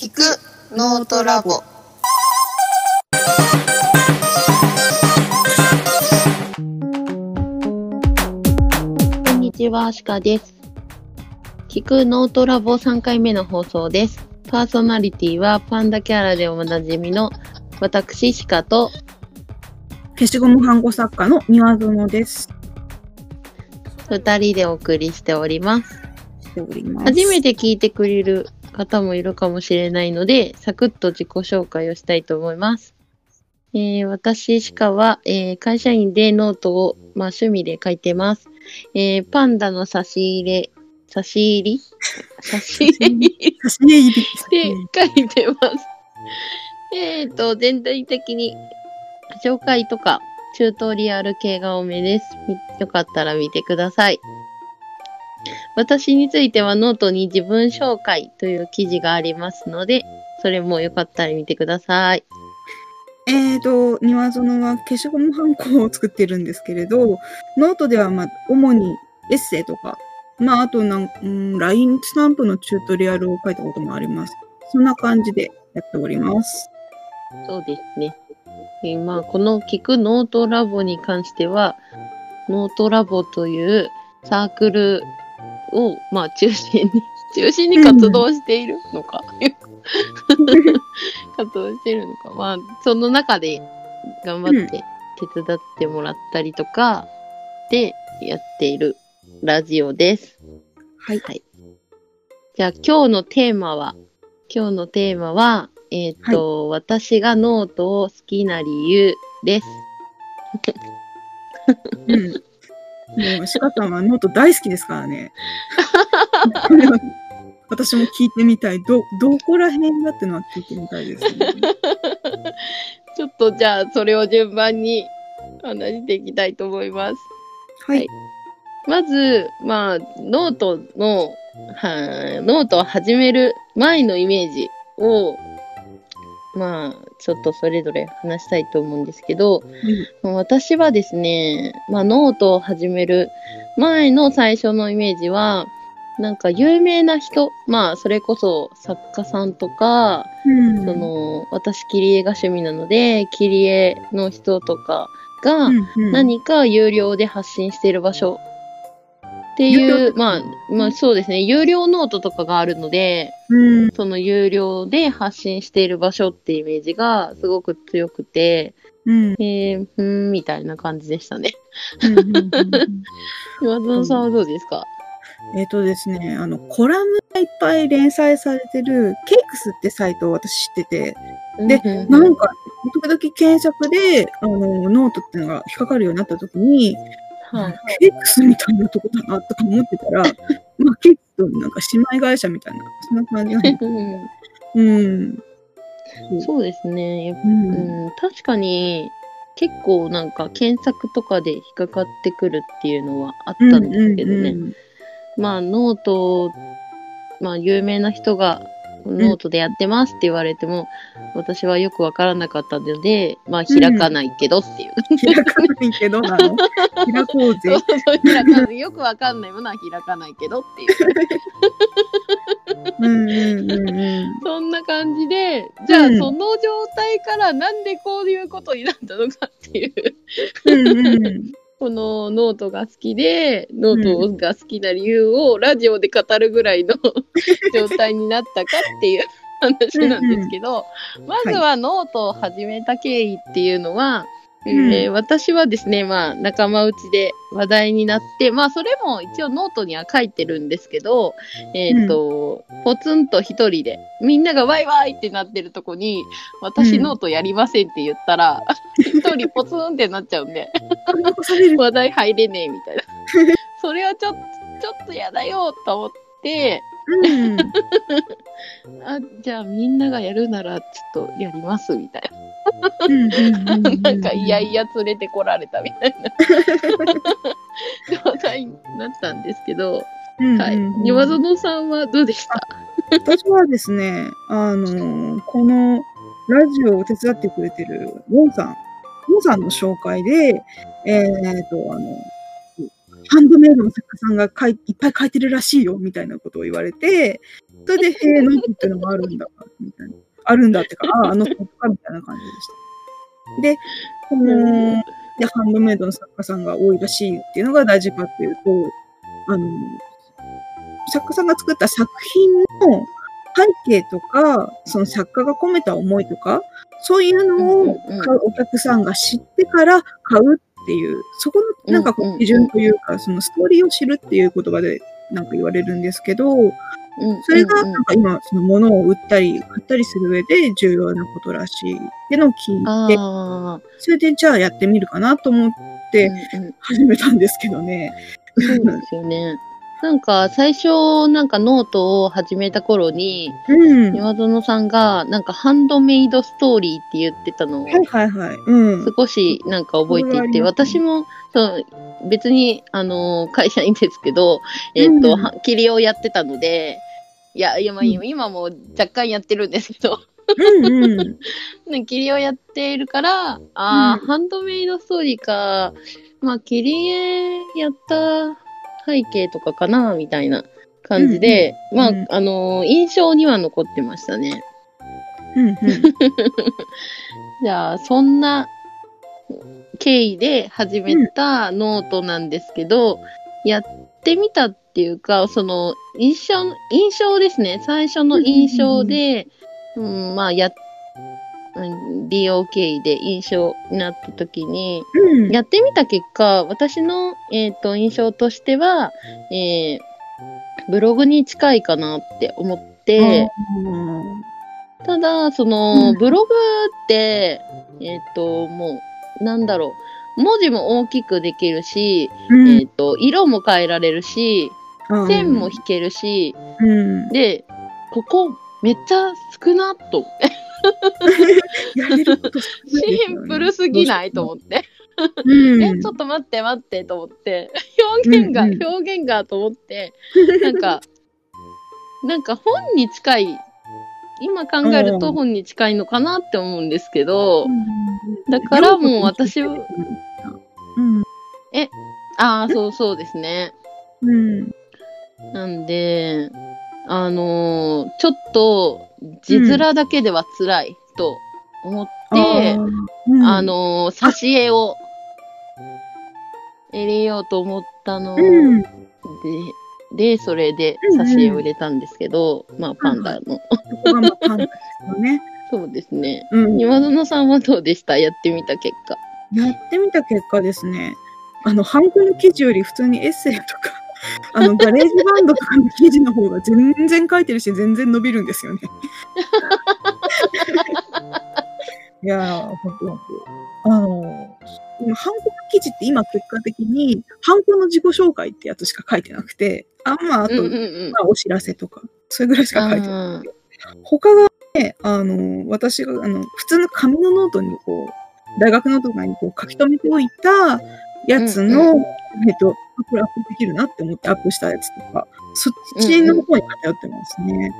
聞くノートラボこんにちは、シカです。聞くノートラボ3回目の放送です。パーソナリティはパンダキャラでおなじみの私、シカと、消しゴム看護作家の庭園です。2人でお送りしております。しております。初めて聞いてくれる方もいるかもしれないので、サクッと自己紹介をしたいと思います。えー私、シカは、えー会社員でノートを、まあ、趣味で書いてます。えーパンダの差し入れ、差し入り？差し入り差し入り。で書いてます。えっ、と、全体的に紹介とかチュートリアル系が多めです。みよかったら見てください。私についてはノートに自分紹介という記事がありますので、それもよかったら見てください。えーと、庭園は消しゴムハンコを作ってるんですけれど、ノートでは、まあ、主にエッセイとか、まあ、あとなん、うん、LINE スタンプのチュートリアルを書いたこともあります。そんな感じでやっております。そうですね。えーまあ、この聞くノートラボに関しては、ノートラボというサークルを、まあ、中心に、中心に活動しているのか、活動しているのか、まあ、その中で頑張って手伝ってもらったりとか、でやっているラジオです。はい。はい。じゃあ今日のテーマは、今日のテーマは、えっ、と、私がノートを好きな理由です。うん。もう、シカさんはノート大好きですからね。私も聞いてみたい。ど、どこら辺だってのは聞いてみたいですね。ちょっとじゃあそれを順番に話していきたいと思います。はい。まず、まあ、ノートの、はノートを始める前のイメージを、まあ、ちょっとそれぞれ話したいと思うんですけど、まあ私はですね、まあ、ノートを始める前の最初のイメージは、なんか有名な人、まあ、それこそ作家さんとか、うん。その、私、切り絵が趣味なので、切り絵の人とかが、うんうん。何か有料で発信している場所って有いう。料、まあ、まあそうですね、有料ノートとかがあるので、うん。その有料で発信している場所っていうイメージがすごく強くて、うん。えー、ふーん、みたいな感じでしたね。岩園さんはどうですか、えっとですね、あの、コラムがいっぱい連載されてる、 cakes ってサイトを私知ってて、でうんうん。なんか、時々検索で、あの、ノートっていうのが引っかかるようになった時に、はい cakes みたいなとこだなとか思ってたら、まあ、 cakes となんか姉妹会社みたいな、そんな感じなんでうん。そうですね。うん。うん、確かに結構なんか検索とかで引っかかってくるっていうのはあったんですけどね。うんうんまあ note、まあ有名な人がノートでやってますって言われても、私はよくわからなかったので、まあ開かないけどっていう。開かないけどなの？開こうぜ。開かないよくわかんないものは開かないけどっていう。うんうんうんうん。そんな感じで、じゃあうんその状態からなんでこういうことになったのかっていう。うんうんこのノートが好きで、ノートが好きな理由をラジオで語るぐらいの 状態になったかっていう 話なんですけど、まずはノートを始めた経緯っていうのは、うんえー私はですね、まあ仲間内で話題になって、まあそれも一応ノートには書いてるんですけど、えっ、と、ポツンと一人で、みんながワイワイってなってるとこに、私うんノートやりませんって言ったら、一人ポツンってなっちゃうんで。話題入れねえみたいな。それはちょっと、ちょっとやだよと思って、うん。あ、じゃあみんながやるならちょっとやりますみたいな。うんなんかいやいや連れてこられたみたいな。状態になったんですけど、はい。庭園さんはどうでした？私はですね、あの、このラジオを手伝ってくれてるウォンさん、ウォンさんの紹介で、えっ、と、あの、ハンドメイドの作家さんが書いいっぱい書いてるらしいよ、みたいなことを言われて、それで、へえ、ノートっていうのがあるんだ、みたいな。あるんだってか、ああ、あの作家みたいな感じでした。で、この、で、ハンドメイドの作家さんが多いらしいっていうのが大事かっていうと、あの、作家さんが作った作品の背景とか、その作家が込めた思いとか、そういうのを買うお客さんが知ってから買うっていう、そこのなんかこう基準というか、そのストーリーを知るっていう言葉でなんか言われるんですけど、それがなんか今、その物を売ったり買ったりする上で重要なことらしいってのを聞いて、それでじゃあやってみるかなと思って始めたんですけどね。そうですよね。なんか最初なんかノートを始めた頃に、うん。岩園さんがなんかハンドメイドストーリーって言ってたのをはいはいはい。うん。少しなんか覚えていて、私もそう別にあの会社員ですけど、えっ、と、うんは切りをやってたので、いや、いやまあうん今も若干やってるんですけど、うんうん。ね切りをやっているから、ああ、うんハンドメイドストーリーか、まあ切り絵やった背景とかかな、みたいな感じで、まあ、うんあのー印象には残ってましたね。うんうん。じゃあ、そんな経緯で始めたノートなんですけど、やってみたっていうか、その、印象、印象ですね。最初の印象で、うん、まあ、や、うん利用経緯で印象になった時に、うん。やってみた結果、私の、えっ、と、印象としては、えーブログに近いかなって思って、ただ、その、うん。ブログって、えっ、と、もう、なんだろう、文字も大きくできるし、うん。えっ、と、色も変えられるし、線も引けるし、うん。で、ここ、めっちゃ少なと、やれることシンプルすぎないと思って。うん。え、ちょっと待って待ってと思って、表現が、うんうん表現がと思って、なんか、なんか本に近い、今考えると本に近いのかなって思うんですけど、だからもう私は、うん。ああ、そうそうですね。うん。なんで、あのーちょっと、字面だけでは辛いと思って、あ、のー挿絵を入れようと思ったのうん。で、で、それでうんうん挿絵を入れたんですけど、まあ、パンダの。そこがまあパンダですよね。そうですね。うん。今園さんはどうでした？やってみた結果。やってみた結果ですね、あの、ハンコの記事より普通にエッセイとか、あの、ガレージバンドとかの記事の方が全然書いてるし、全然伸びるんですよね。いやー、ほんとほんと。あの、今ハンコの記事って今結果的に、ハンコの自己紹介ってやつしか書いてなくて、あ、まあ、あと、うんうんうんま。あ、お知らせとか、それぐらいしか書いてない。あー他がね、あの、私が、あの、普通の紙のノートにこう、大学のとかにこう書き留めておいたやつの、うんえっと、あこれアップできるなって思ってアップしたやつとか、そっちの方に偏ってますね。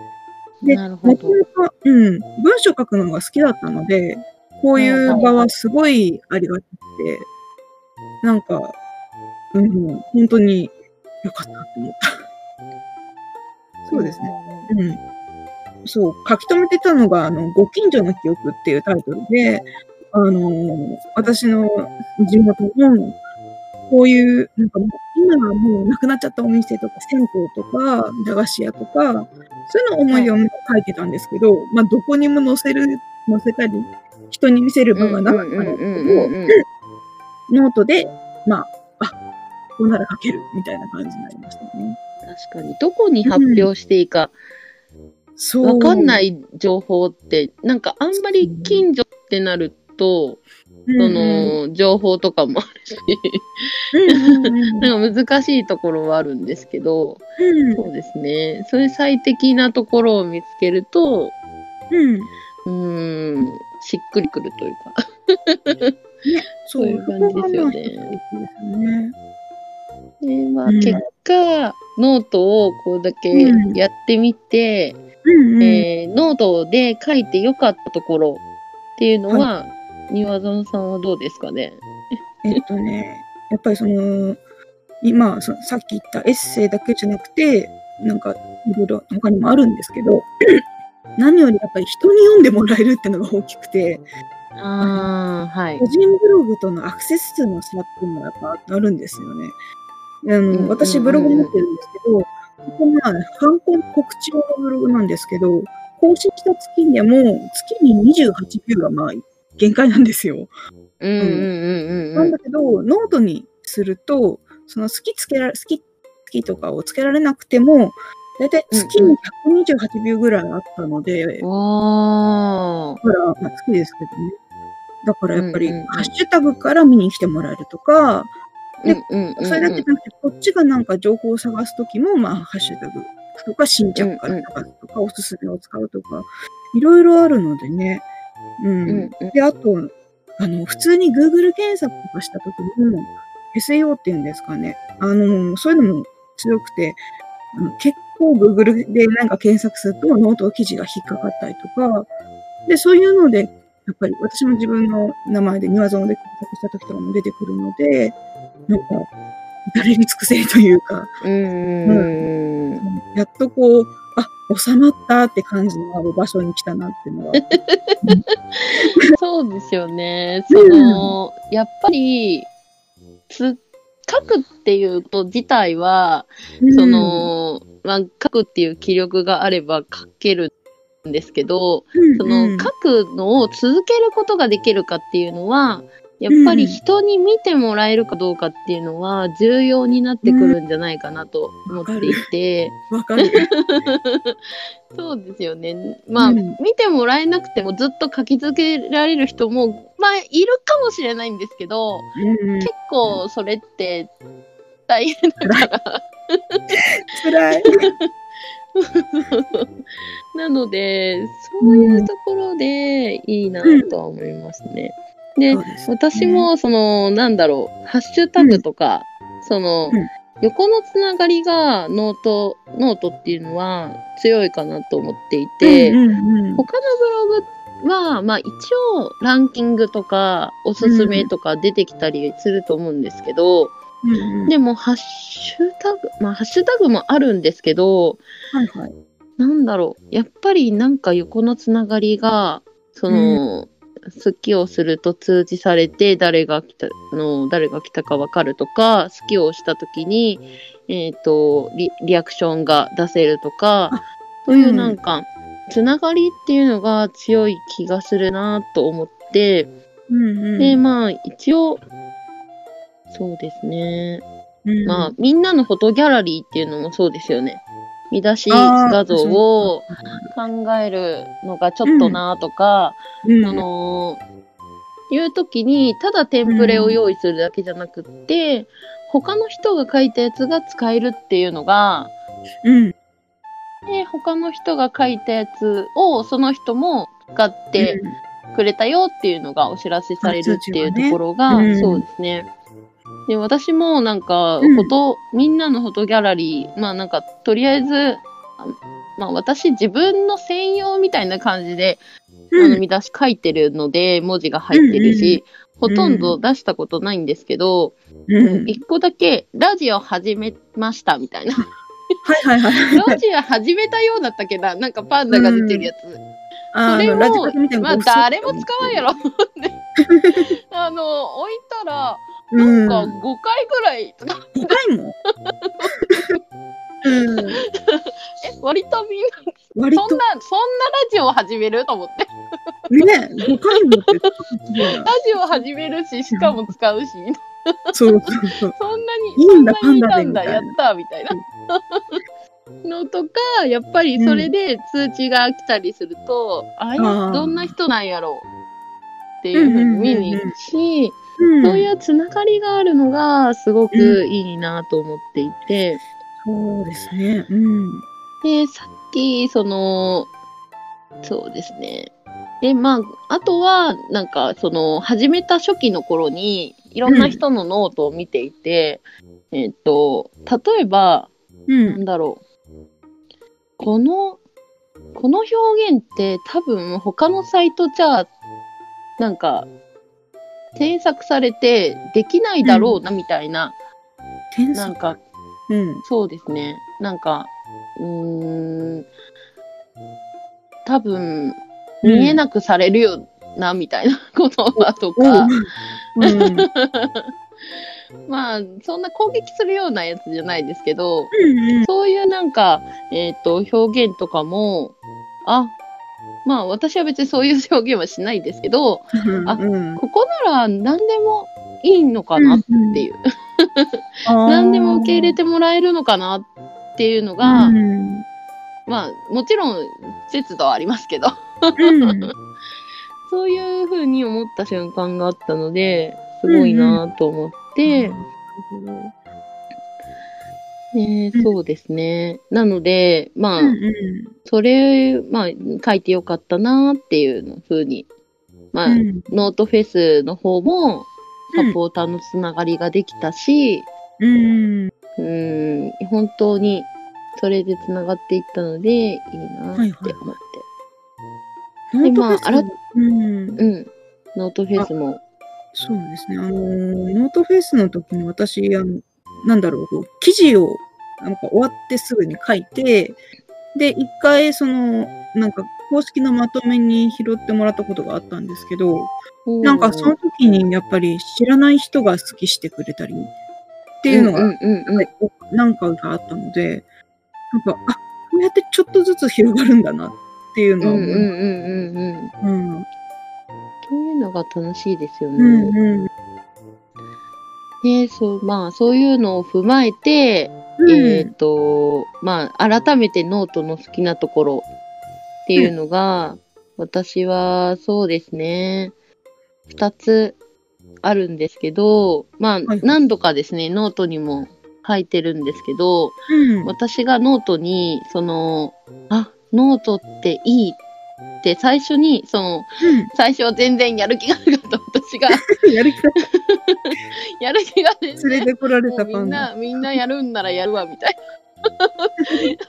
で、もと。もと、うん、文章書くのが好きだったので、こういう場はすごいありがたくて、なんか、うん、本当に良かったと思った。そうですね。うん。そう、書き留めてたのが、あの、ご近所の記憶っていうタイトルで、あの私の地元の、こういう、なんか今はもうなくなっちゃったお店とか、銭湯とか、駄菓子屋とか、そういうの思い出を書いてたんですけど、まあ、どこにも載せる、載せたり、人に見せる場がなかったんでノートで、まあ、あ、こうなら書ける、みたいな感じになりましたね。確かに、どこに発表していいかそう。わかんない情報って、なんかあんまり近所ってなると、うん、その、情報とかもあるし、なんか難しいところはあるんですけど、うん。そうですね。そういう最適なところを見つけると、うん。うーん、しっくりくるというか。ね、そう。いう感じですよね。でまあ、うん。結果、ノートをこうだけうん。やってみて、うんうん。えーノートで書いてよかったところっていうのは、庭園さんはどうですかね？えっとね、やっぱりその、今、そのさっき言ったエッセイだけじゃなくて、なんか、いろいろ他にもあるんですけど、何よりやっぱり人に読んでもらえるっていうのが大きくて、ああ、はい個。人ブログとのアクセス数の差っていうのがやっぱあるんですよね。あの、私ブログ持ってるんですけど、ここまあ、観光告知用のブログなんですけど、更新した月でも月に28ビューがまあ限界なんですよ。うんうんうんうんなうんん。だけど、ノートにすると、その好きつけられ、好き、好きとかをつけられなくても、だいたい月に128ビューぐらいあったので、おー。だから、まあ、好きですけどね。だからやっぱり、うんうんうんハッシュタグから見に来てもらえるとか、でうんうんうんうんそれだけじゃなくて、こっちがなんか情報を探すときも、まあ、ハッシュタグとか、新着から探すとか、おすすめを使うとか、いろいろあるのでね。うん。うんうんで、あと、あの、普通に Google 検索とかしたときも、SEO っていうんですかね。あの、そういうのも強くて、あの結構 Google でなんか検索するとノート記事が引っかかったりとか、で、そういうので、やっぱり私も自分の名前で庭園で検索した時とかも出てくるので、なんか、至れり尽くせりというか、うん。やっとこう、あ、収まったって感じのある場所に来たなっていうのは。そうですよね。その、やっぱり、つ、書くっていうこと自体は、その、まあ、書くっていう気力があれば書けるんですけど、うん、そうんの書くのを続けることができるかっていうのは、やっぱり人に見てもらえるかどうかっていうのは重要になってくるんじゃないかなと思っていて、わかる。そうですよね。まあ、うん見てもらえなくてもずっと書き続けられる人も、まあ、いるかもしれないんですけど、うん、結構それって大変だから。辛い。なので、そういうところでいいなとは思いますね。でね。私も、その、なんだろう、ハッシュタグとか、その、うん。横のつながりが note、note っていうのは強いかなと思っていて、うんうんうん。他のブログは、まあ一応ランキングとかおすすめとか出てきたりすると思うんですけど、うんうん。でもハッシュタグ、まあハッシュタグもあるんですけど、はいはい。なんだろう、やっぱりなんか横のつながりが、その、好きをすると通知されて、誰が来たの、誰が来たかわかるとか、好きをしたときに、えっ、とリ、リアクションが出せるとかあ、そういうなんか、つながりっていうのが強い気がするなと思って、うんうん、で、まあ、一応、そうですね。うんまあ、みんなのフォトギャラリーっていうのもそうですよね。見出し画像を考えるのがちょっとなとか、うん。あのーいう時に、ただテンプレを用意するだけじゃなくって、他の人が書いたやつが使えるっていうのが、うん、で、他の人が書いたやつをその人も使ってくれたよっていうのがお知らせされるっていうところが、うん。そうですね。で、私もなんか、うんフォト、みんなのフォトギャラリー、まあなんか、とりあえず、あまあ私自分の専用みたいな感じで、うん、あの見出し書いてるので、文字が入ってるし、うんうんほとんど出したことないんですけど、うん、一個だけ、ラジオ始めましたみたいな。はいはいはい。ラジオ始めたようだったっけな、なんかパンダが出てるやつ。あそれもまあ誰も使わんやろ。あの、置いたら、うなん。ん、か5回ぐらい、5回も？うん、え、割とみんな、割と。そんな、そんなラジオを始めると思って。ね、5回も ラジオ始めるし、しかも使うし、そうそうそう。そんなに、いいんだそんなにいたんだ、やったみたいな。のとか、やっぱりそれで通知が来たりすると、あれ、あー。どんな人なんやろう。っていうふうに見に行くし、うん、そういうつながりがあるのがすごくいいなと思っていて、そうですね。うん。で、さっき、その、そうですね。で、まあ、あとは、なんか、その、始めた初期の頃に、いろんな人のノートを見ていて、えっと、例えば、う。なんんだろう。この、この表現って多分他のサイトじゃ、なんか、添削されてできないだろうなみたいな天才なんか、うん。そうですね。なんか、うーん、多分、見えなくされるよな、みたいな 言葉とか、うん。まあ、そんな攻撃するようなやつじゃないですけど、うん。そういうなんか、えっ、と、表現とかも、あ、まあ私は別にそういう表現はしないですけど、うん。あうん。ここなら何でもいいのかなっていう、何でも受け入れてもらえるのかなっていうのが、うん。まあもちろん節度はありますけど、うん。そういうふうに思った瞬間があったので、すごいなと思って、ねうんそうですね。なので、まあ、うんうんそれ、まあ、書いてよかったなっていうのふうに、まあ、うんノートフェスの方も、サポーターのつながりができたし、うん。うん、本当に、それでつながっていったので、いいなって思って。でまああらうん。うん。ノートフェスも、そうですね。あのー、ノートフェスの時に私、あの、なんだろう、こう記事を、なんか終わってすぐに書いて、で、一回、その、なんか、公式のまとめに拾ってもらったことがあったんですけど、なんかその時にやっぱり知らない人が好きしてくれたりっていうのが、なんかがあったので、なんか、あ、こうやってちょっとずつ広がるんだなっていうのは思いうんうんうんうんうん。うん。そういうのが楽しいですよね。うんうん。で、そう、まあ、そういうのを踏まえて、うんえっ、と、まあ、改めてノートの好きなところっていうのが、私はそうですね、二つあるんですけど、まあ、はい何度かですね、ノートにも書いてるんですけど、うん。私がノートに、その、あ、ノートっていいって最初に、その、最初は全然やる気がなかった私が、うん。やる気が やる気が全然連れてこられたパンダ。んな、みんなやるんならやるわ、みたい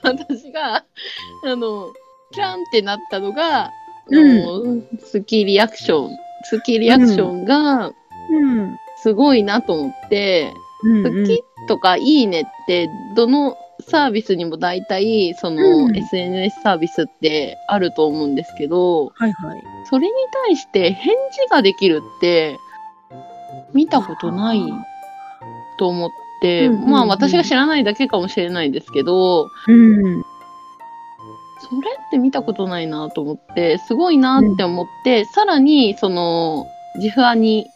な。私が、あの、キュンってなったのが、あのスキーリアクション。スキーリアクションが、うん。すごいなと思って、うん好きとかいいねって、どのサービスにも大体、その、うん SNS サービスってあると思うんですけど、はいはい。それに対して返事ができるって、見たことないと思って、うんうんうんまあ私が知らないだけかもしれないですけど、うん。それって見たことないなと思って、すごいなって思って、さらに、その、自負案に、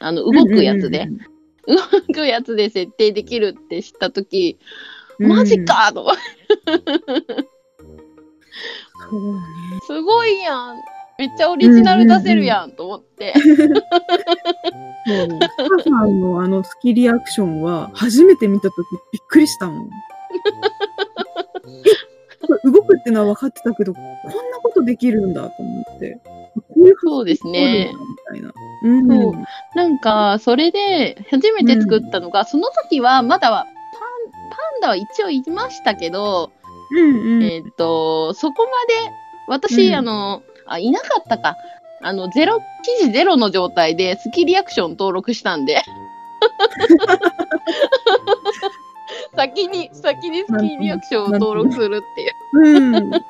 あの、動くやつで、動くやつで設定できるって知ったとき、うん。マジかと思って、そうね。すごいやんめっちゃオリジナル出せるやんと思って。もう、母さんのあのスキリアクションは、初めて見たときびっくりしたもん。え、動くってのは分かってたけど、こんなことできるんだと思って。こういうそうですね。みたいな。うん。そうなんか、それで、初めて作ったのが、その時は、まだは、パン、ダは一応いましたけど、うんうん。えっ、と、そこまで、私、うんあの、あ、いなかったか。あの、ゼロ、記事ゼロの状態で、スキリアクション登録したんで。先に、先にスキリアクションを登録するっていう。うん。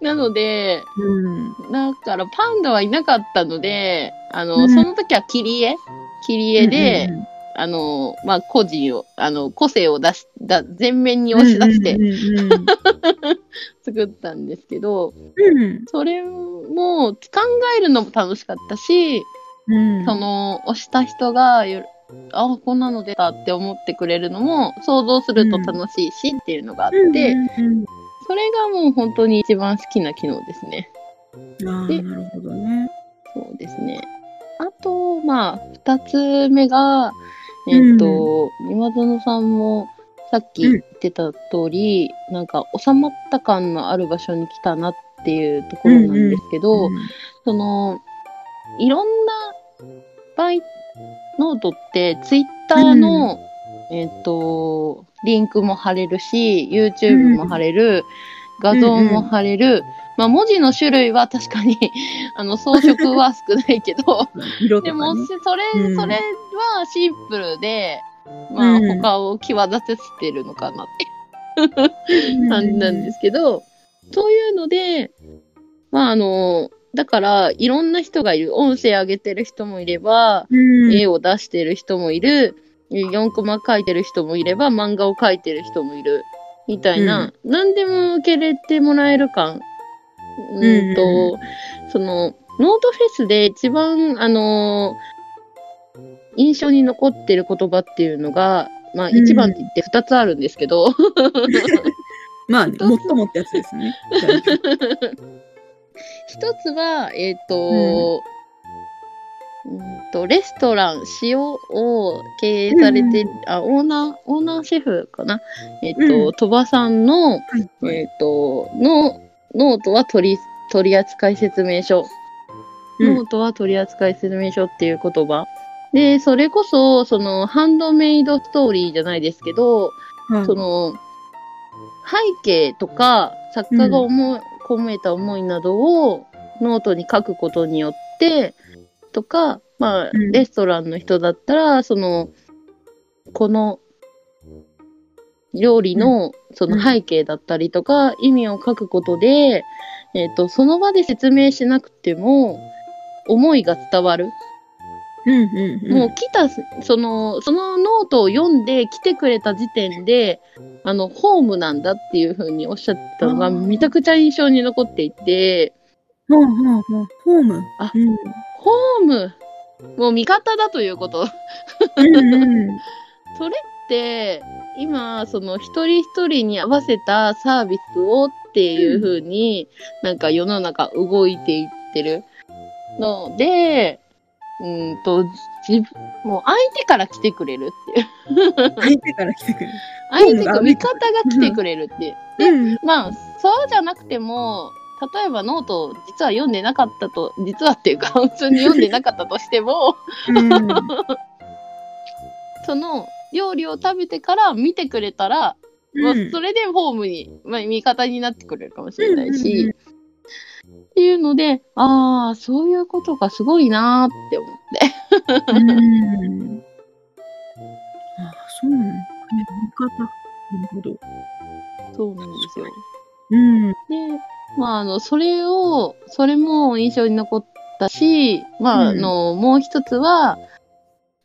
なので、うん。だからパンダはいなかったので、あの、うんその時は切り絵切り絵で、あの、まあ、個人を、あの、個性を出し、だ全面に押し出して作ったんですけど、うんうん。それも考えるのも楽しかったし、うん。その、押した人がよ、あ、こんなの出たって思ってくれるのも想像すると楽しいしっていうのがあって、それがもう本当に一番好きな機能ですね。うん、あなるほどね。そうですね。あと、まあ、二つ目が、えっ、と、今園さんもさっき言ってた通り、なんか収まった感のある場所に来たなっていうところなんですけど、その、いろんなバイノートって、ツイッターの、えっ、と、リンクも貼れるし、YouTube も貼れる、画像も貼れる、まあ文字の種類は確かに、あの、装飾は少ないけど、ね。でも、しそれ、うんそれはシンプルで、まあ、うん他を際立たせてるのかなって感じなんですけど、そういうので、まああの、だから、いろんな人がいる。音声上げてる人もいれば、うん。絵を出してる人もいる。4コマ描いてる人もいれば、漫画を描いてる人もいる。みたいな、何でも受け入れてもらえる感。うーんと、その、ノートフェスで一番、あの印象に残ってる言葉っていうのが、まあ、うん。一番って言って二つあるんですけど、まあね、もっともってやつですね。一つは、えっ、と、うん。と、レストラン、塩を経営されて、あ、オーナー、オーナーシェフかな？えっ、と、うん。鳥羽さんの、はい。えっ、と、の、ノートは取り、取扱説明書。うんノートは取扱説明書っていう言葉。で、それこそ、その、ハンドメイドストーリーじゃないですけど、はいその、背景とか、作家が思い、込めた思いなどをノートに書くことによって、とか、まあ、うんレストランの人だったら、その、この、料理の、その背景だったりとか、意味を書くことで、えっ、と、その場で説明しなくても、思いが伝わる。うんうんうん。もう来た、その、そのノートを読んで来てくれた時点で、あの、ホームなんだっていうふうにおっしゃってたのが、めちゃくちゃ印象に残っていて、ほうほうほう。ホーム。あうん。ホーム、もう味方だということ。うんうん。それって、今、その一人一人に合わせたサービスをっていうふうに、なんか世の中動いていってるので、うんと、自分、もう相手から来てくれるっていう。相手から来てくれる。相手が、ホームが味方が来てくれるっていう。でうん。まあ、そうじゃなくても、例えばノートを実は読んでなかったと、実はっていうか、普通に読んでなかったとしても、うん。その料理を食べてから見てくれたら、まあ、それでホームに、まあ、味方になってくれるかもしれないし、うんうんうんっていうので、ああ、そういうことがすごいなーって思って。うん。あ、そうなの。ね味方。なるほど。そうなんですよ。うん。で、まあ、あの、それを、それも印象に残ったし、まあ、うんあの、もう一つは、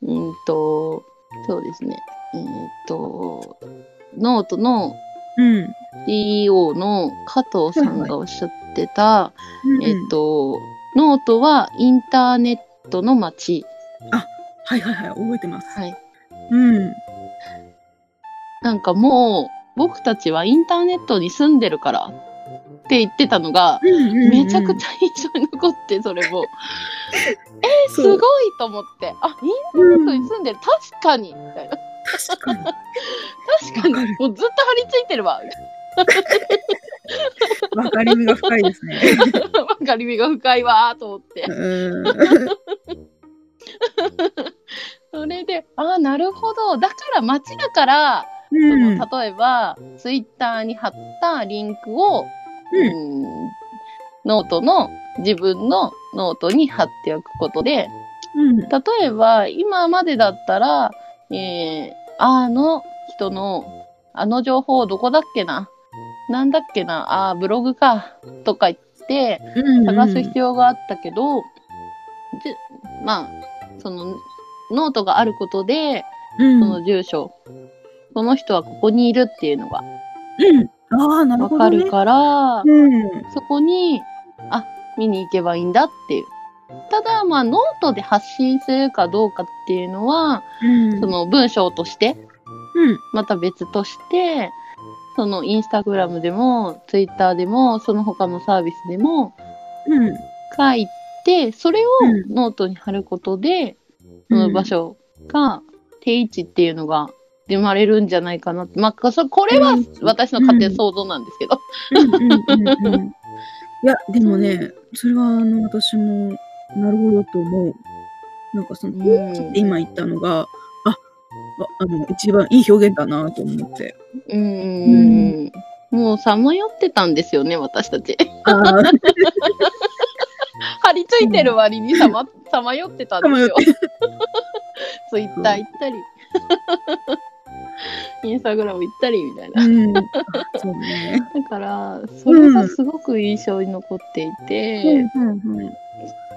うんと、そうですね、えーっと、ノートのうん。CEO の加藤さんがおっしゃってた、うんえっ、と、ノートはインターネットの街。はいはいはい、覚えてます。はい。うん。なんかもう、僕たちはインターネットに住んでるからって言ってたのが、めちゃくちゃ。ゃ印象に残って、それも。え、すそうごいと思って。あ、インターネットに住んでる。確かにみたいな。確かに。確かに。もうずっと張り付いてるわ。わかりみが深いですね。わかりみが深いわーと思って。うん。それで、ああ、なるほど。だから街だから、そうん。の例えば、ツイッターに貼ったリンクを、うんうんノートの、自分のノートに貼っておくことで、うん。例えば、今までだったら、えー、あの人の、あの情報どこだっけななんだっけなあーブログか。とか言って、うん。探す必要があったけど、でまあ、その、ノートがあることで、うん。その住所、その人はここにいるっていうのがうん。ああ、なるわほど、ね。かるから、うん。そこに、あ、見に行けばいいんだっていう。ただ、まあ、ノートで発信するかどうかっていうのは、うん。その文章として、うん。また別として、そのインスタグラムでも、ツイッターでも、その他のサービスでもうん。書いて、それをうんノートに貼ることで、その場所が、定位置っていうのが生まれるんじゃないかなって。まあ、そこれはうん私の勝手な想像なんですけど。いや、でもね、それは、あの、私も、なるほどと思う。なんかその、うん今言ったのが、あ、ああの、一番いい表現だなと思って。うーん。もうさまよってたんですよね、私たち。ああ、張り付いてる割にさま、さまよってたんですよ。ツイッター行ったり。インスタグラム行ったりみたいな。うん。あ そうね。だから、それがすごく印象に残っていて、うんうんうん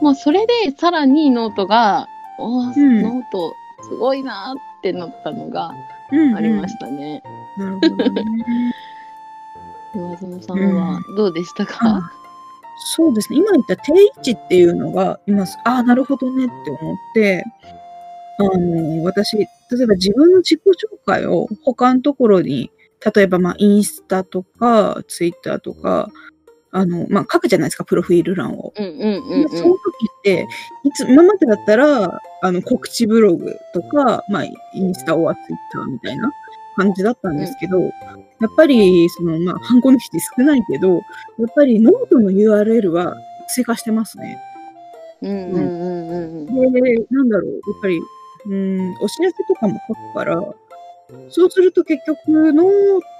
まあ、それでさらにノートが、おーうんノートすごいなーってなったのがうんありましたね。なるほどね。岩園さんはどうでしたか、そうですね。今言った定位置っていうのが、今、ああ、なるほどねって思って、あの、私、例えば自分の自己紹介を他のところに、例えば、まあ、インスタとか、ツイッターとか、あの、まあ、書くじゃないですか、プロフィール欄を。うんうんうんうん。その時って、いつ、今までだったら、あの、告知ブログとか、まあ、インスタオアツイッターみたいな感じだったんですけど、やっぱり、その、まあ、ハンコの人少ないけど、やっぱりノートの URL は追加してますね。うんうんうんうん。で、なんだろう、やっぱり、うん、お知らせとかも書くから、そうすると結局、ノー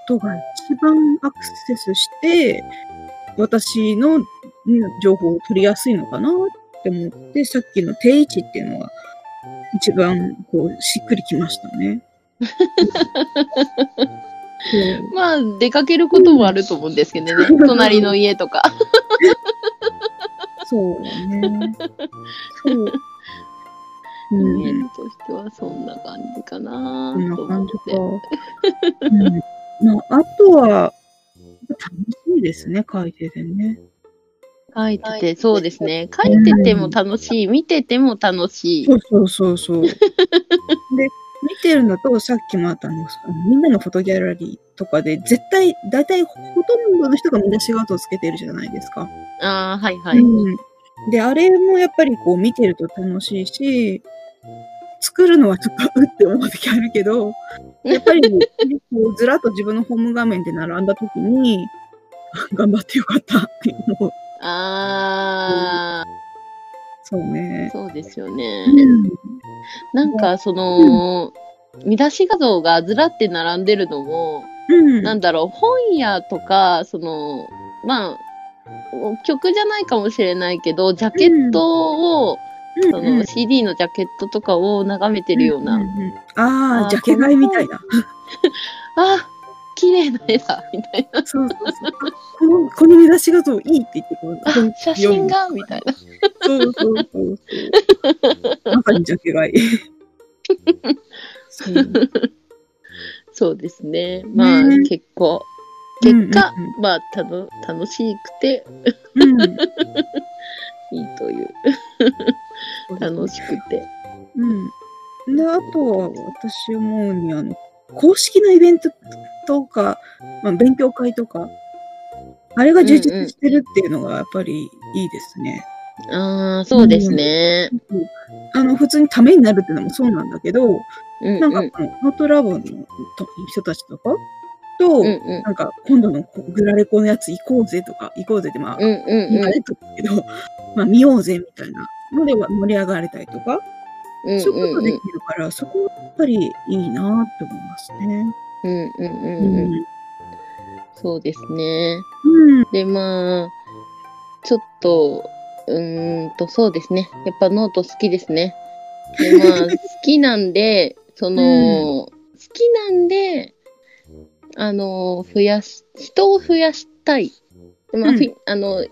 トが一番アクセスして、私のうん情報を取りやすいのかなって思って、さっきの定位置っていうのが、一番、こう、しっくりきましたね。まあ、出かけることもあると思うんですけどね。う ん隣の家とか。そうね。そう。イうんメージとしてはそんな感じかなこんなと思感じって。か。うん、まあ、あとは、楽しいですね、書いててね。書いてて、そうですね。書いてても楽しい、見てても楽しい。そうそうそうそう。で、見てるのと、さっきもあったあの、あのみんなのフォトギャラリーとかで、絶対、大体ほとんどの人が見出し画像つけてるじゃないですか。ああ、はいはい。うん。で、あれもやっぱりこう見てると楽しいし、作るのはちょっとうって思う時あるけど、やっぱりこうずらっと自分のホーム画面で並んだ時に、あ 頑張ってよかったって思う。ああ、そうね。そうですよね。うん。なんか、その、見出し画像がずらって並んでるのも、うん。なんだろう、本屋とか、その、まあ、曲じゃないかもしれないけど、ジャケットを、うんその CD のジャケットとかを眺めてるような、んんんあああ、ジャケ買いみたいな。あ、綺麗な絵だ、みたいな。そうそうそう。この、この見出し画像いいって言ってこう、あ、写真が、みたいな。そうそうそうそう。まさにジャケ買い。そうそうですね。まあ、ね結構、結果、うんうんまあ、たの楽しくてうんいいという、楽しくて。うん。で、あとは私思うに、あの、公式のイベントとか、まあ、勉強会とか、あれが充実してるっていうのがやっぱりいいですね。ああ、そうですね。あの、普通にためになるっていうのもそうなんだけど、うんなんかうんこのノートラボのと人たちとかと、うんうんなんか今度のグラレコのやつ行こうぜとか、行こうぜってまあ、うんうん今ねとだけど、まあ見ようぜみたいなのでは盛り上がれたりとか、うんそういうことできうんるから、そこはやっぱりいいなって思いますね。うんうんううんうんそうですね。うん。で、まあ、ちょっと、うーんと、そうですね。やっぱノート好きですね。で、まあ、好きなんで、その、好きなんで、あの、増やし、人を増やしたい。でまあ、うんふあの、例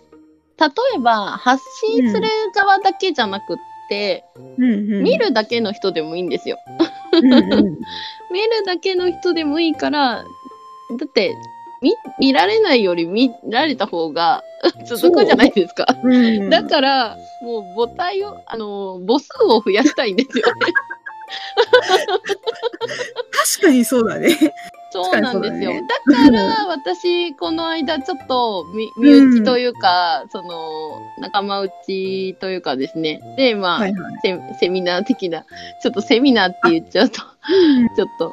えば、発信する側だけじゃなくって、うんうん、見るだけの人でもいいんですよ。うんうん、見るだけの人でもいいから、だって、見、見られないより見られた方が 続くじゃないですか。うん。だから、もう母体を、あの、母数を増やしたいんですよね。確かにそうだね。そうなんですよ。確だから、私、この間、ちょっと、み、身内というか、その、仲間内というかですね。で、まあ、はいはい。セセミナー的な、ちょっとセミナーって言っちゃうと、ちょっと、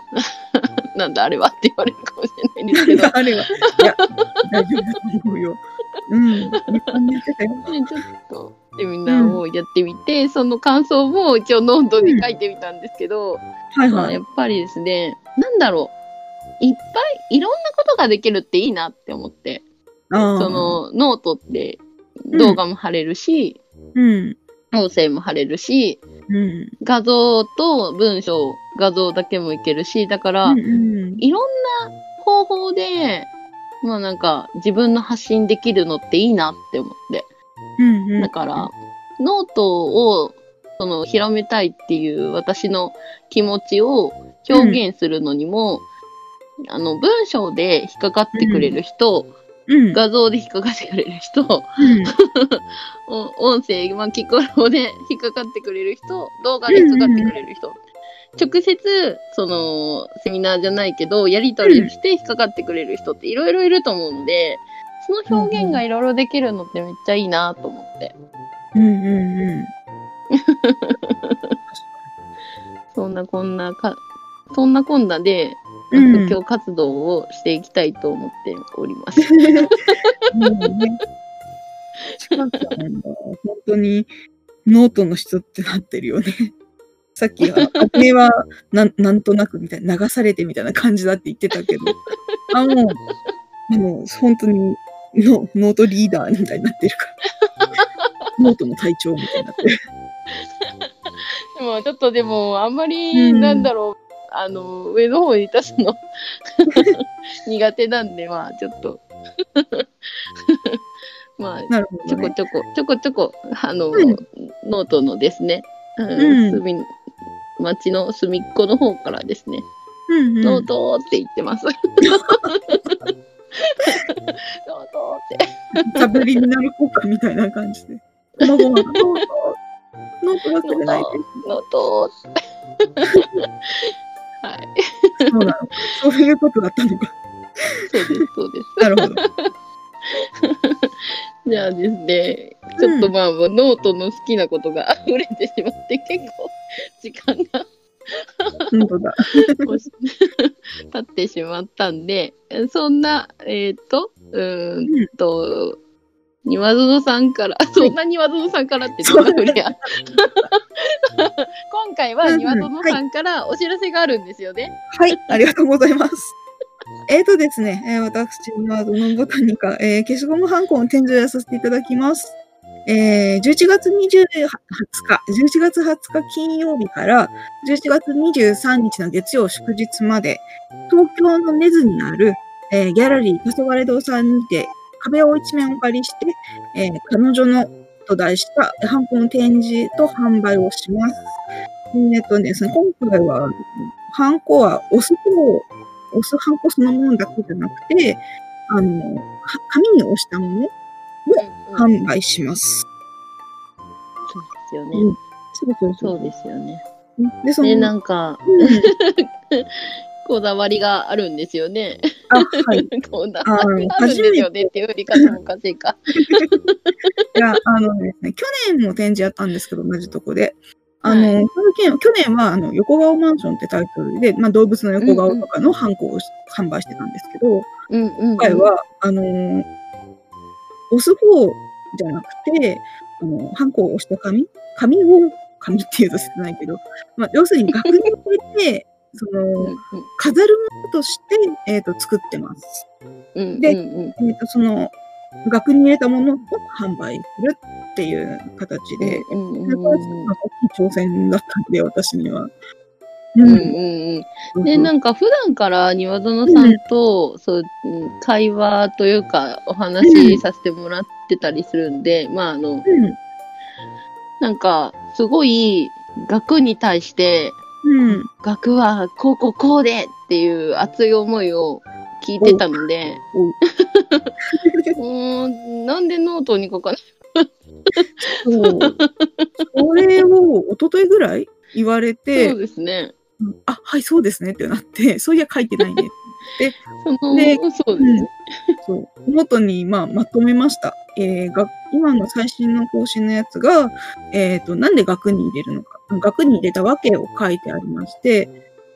なんだあれはって言われるかもしれないんですけど、あれは。いや、大丈夫だと思うよ。うん。ちょっとセミナーをやってみて、その感想も一応ノートに書いてみたんですけど、はいや。っぱりですね、なんだろう、いっぱいいろんなことができるっていいなって思って、そ、のノートって動画も貼れるし、うん。音声も貼れるし、うん。画像と文章画像だけもいけるし、だから、うんうんいろんな方法で、まあなんか自分の発信できるのっていいなって思って。うんうんだから、ノートを、その、広めたいっていう私の気持ちを表現するのにも、あの、文章で引っかかってくれる人、うん。画像で引っかかってくれる人、うん。お音声、まあ、聞こえで引っかかってくれる人、動画で引っかかってくれる人、直接、その、セミナーじゃないけど、やりとりして引っかかってくれる人っていろいろいると思うので、その表現がいろいろできるのってめっちゃいいなと思って。うんうんうん。そんなこんなか、そんなこんなで、うん布教活動をしていきたいと思っております。もうね、近くなんだ。本当にノートの人ってなってるよね。さっきは、過程はなんなんとなくみたいな、流されてみたいな感じだって言ってたけど、あ、もう、あの、本当にノノートリーダーみたいになってるから。ノートの隊長みたいになってる。でもちょっとでも、あんまり、うんなんだろう、あの、上の方に立つの苦手なんで、まあ、ちょっと。まあ、ね。ちょこちょこ、ちょこちょこ、あの、うんノートのですね、うんうんの隅っこの方からですね、うんうんノートって言ってます。ノートって。サブリミナル効果みたいな感じで。この子がノート、ノート忘れないで。ノートって。はい。そうなの。そういうことだったのか。そうです、そうです。なるほど。じゃあですね、ちょっとまあ、ノートの好きなことが溢れてしまって、結構時間が本当だ。経ってしまったんで、そんな、えっ、と、うーんと、庭園さんから、そんな庭園さんからってどんなふりや。今回は庭園さんからお知らせがあるんですよね。はい、ありがとうございます。えーとですね、えー私はドノボタニカ、えー消しゴムハンコの展示をさせていただきます。えー11月20 20日、11月20日金曜日から11月23日の月曜祝日まで、東京の根津にある、えーギャラリー、黄昏堂さんにて、壁を一面お借りして、えー彼女のと題したハンコの展示と販売をします。えっとですね、今回は、ハンコは押す方、押すハンコそのものだけじゃなくて、あの、は紙に押したものを販売します。そうですよね。うんそうそうそうですよね。で、そで、の、なんか、うん こだわりがあるんですよね。あ、はい。こだわりがあるんですよねっていう言い方もおかしいか。いや、あのですね、去年も展示やったんですけど、同じとこで。あの、はい去年は、あの、横顔マンションってタイトルで、まあ、動物の横顔とかのハンコを販売してたんですけど、うんうん、うん。今回は、あのー押す方じゃなくて、あの、ハンコを押した紙？紙を、紙って言うと少ないけど、まあ、要するに額に入れて、その、うんうん。飾るものとして、えっ、と、作ってます。うんでうんうん。えっ、と、その、額に入れたものを販売するっていう形で、うんうんそれはちょっとなんか大きい挑戦だったんで、私には。うんうんうん。で、なんか普段から庭園さんと、そう、うん会話というか、お話しさせてもらってたりするんで、まああの、うん、なんか、すごい、学に対して、うん、学はこうこうこうでっていう熱い思いを聞いてたので、うーん、なんでノートに書かないそう。それを一昨日ぐらい言われて、そうですね。うんあ、はい、そうですねってなって、そういや書いてないね。その、でそうですね。そう。ノートに、まあ、まとめました。えーが今の最新の更新のやつが、えっ、と、なんで額に入れるのか。額に入れたわけを書いてありまして、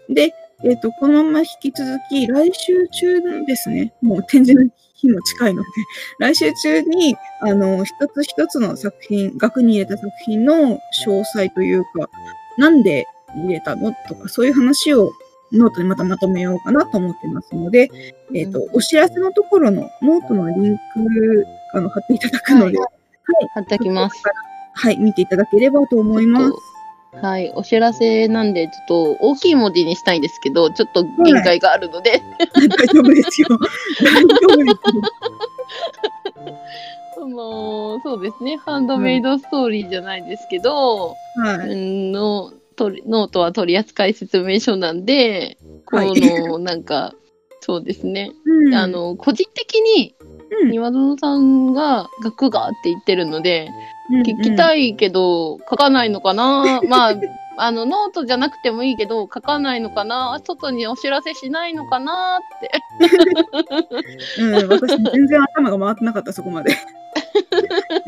で、えっ、と、このまま引き続き、来週中ですね、もう展示の日も近いので、来週中に、あの、一つ一つの作品、額に入れた作品の詳細というか、なんで入れたの？とか、そういう話をノートにまたまとめようかなと思ってますので、えっ、と、お知らせのところのノートのリンク、あの、貼っていただくので、は貼っておきます。はい、見ていただければと思います。はい、お知らせなんで、ちょっと大きい文字にしたいんですけど、ちょっと限界があるので、大丈夫ですよ。大丈夫ですよ。もう、そうですね、ハンドメイドストーリーじゃないですけど、はい。うんの取りノートは取扱説明書なんで、こはいの、なんか、そうですね、うんあ、の、個人的に、うん庭園さんが学がって言ってるので、聞きたいけど、書かないのかな？まあ、あの、ノートじゃなくてもいいけど、書かないのかな？外にお知らせしないのかな？って うん、私全然頭が回ってなかった、そこまで。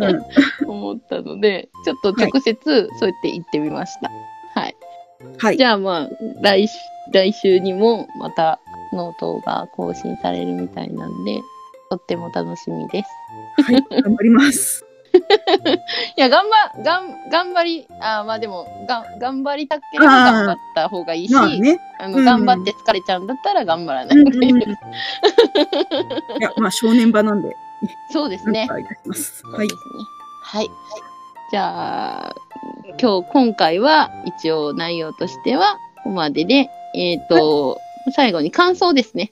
うん、思ったので、ちょっと直接そうやって言ってみました。はい。はい。じゃあまあ、来週、来週にもまたノートが更新されるみたいなんで、とっても楽しみです。はい、頑張ります。いや、頑張、がん、頑張り、あーまあでも、がん、頑張りたければ頑張った方がいいし、まあね。あの、うん頑張って疲れちゃうんだったら頑張らない。いや、まあ、正念場なんで、そうですねお。願い。はい。はい。じゃあ、今日、今回は一応内容としては、ここまでで、えっ、と、最後に感想ですね。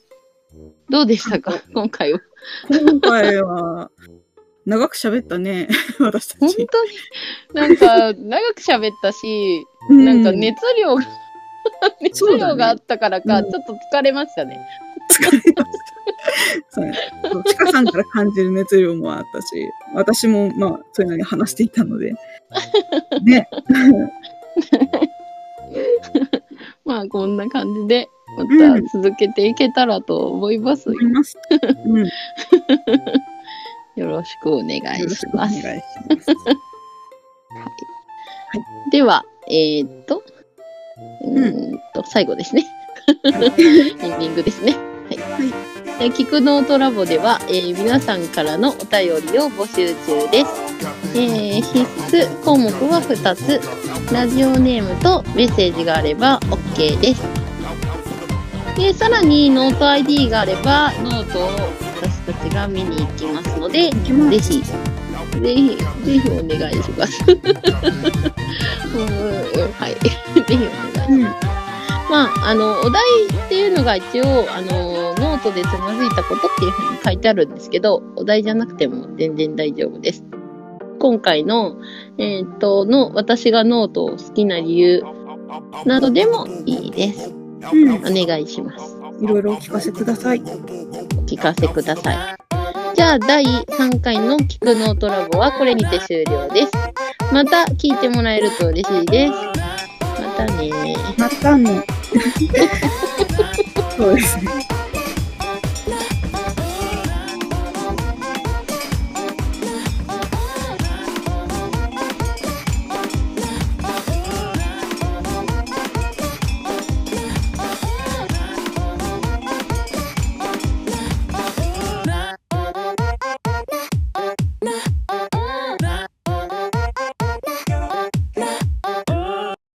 どうでしたか？今回は。今回は、長く喋ったね、私た本ち。当に、なんか、長く喋ったし、うなんか熱量が、熱そうだね量があったからか、うんちょっと疲れましたね。疲れました。そうね。そうちかさんから感じる熱量もあったし、私も、まあ、そういうのに話していたので。ね。まあ、こんな感じで、まうんた続けていけたらと思いますよ。うん。よ よろしくお願いろします。ます。では、えー、っと、ううんと、最後ですね。エンディングですね。はい。はいえーキクノートラボでは、えー皆さんからのお便りを募集中です。えー必必須項目は2つ。ラジオネームとメッセージがあれば OK です。で、さらにノート ID があれば、ノートを私たちが見に行きますので、ぜひ、ぜひ、ぜひお願いします。はい。ぜひお願いします。うん。まあ、あの、お題っていうのが一応、あの、ノートでつまずいたことっていうふうに書いてあるんですけど、お題じゃなくても全然大丈夫です。今回の、えーっと、の、私がノートを好きな理由などでもいいです。うん。お願いします。いろいろお聞かせください。お聞かせください。じゃあ、第3回の聞くノートラボはこれにて終了です。また聞いてもらえると嬉しいです。またねまたね。そうですね。